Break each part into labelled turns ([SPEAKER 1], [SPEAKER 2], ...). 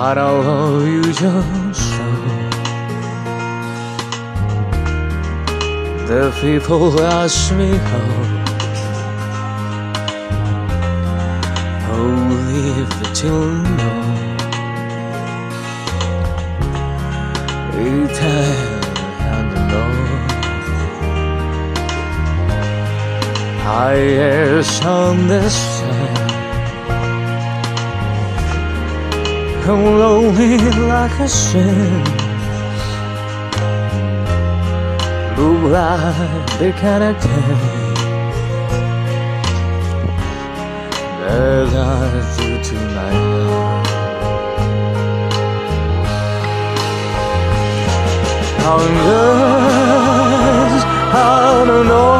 [SPEAKER 1] but I'll love you just. The people ask me how. Oh, it till no. It and no. I is I'm lonely like a sin. Look like they cannot take that I do tonight. How lost, how to know,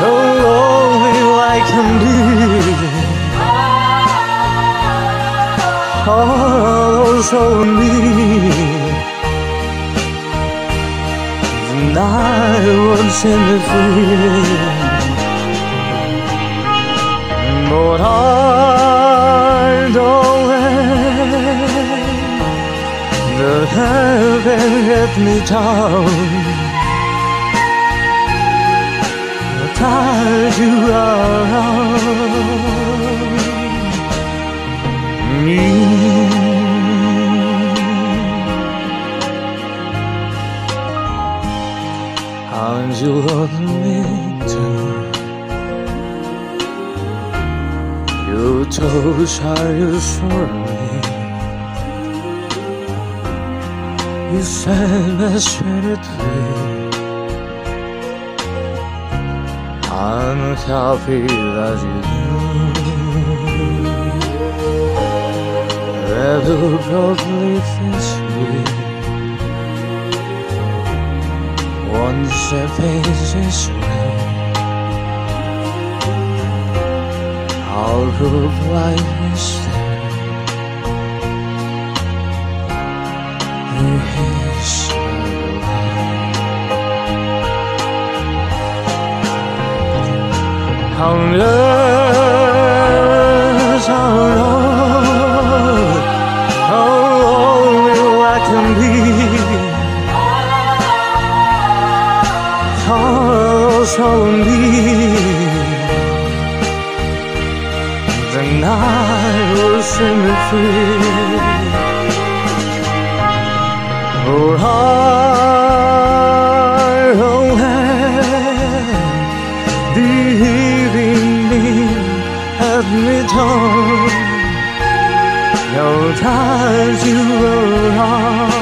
[SPEAKER 1] how lonely I can be. Oh, so near. The night won't set me free. But I don't let the heaven get me down. Ties you around me. And you love me too. You how you for me. You said passionately. I'm happy that you do. Probably fix me. Once a face this way, I'll prove like this thing. Yes, How less How so deep, the night will set me free. For I don't have the evening at me dawn. Your ties you around.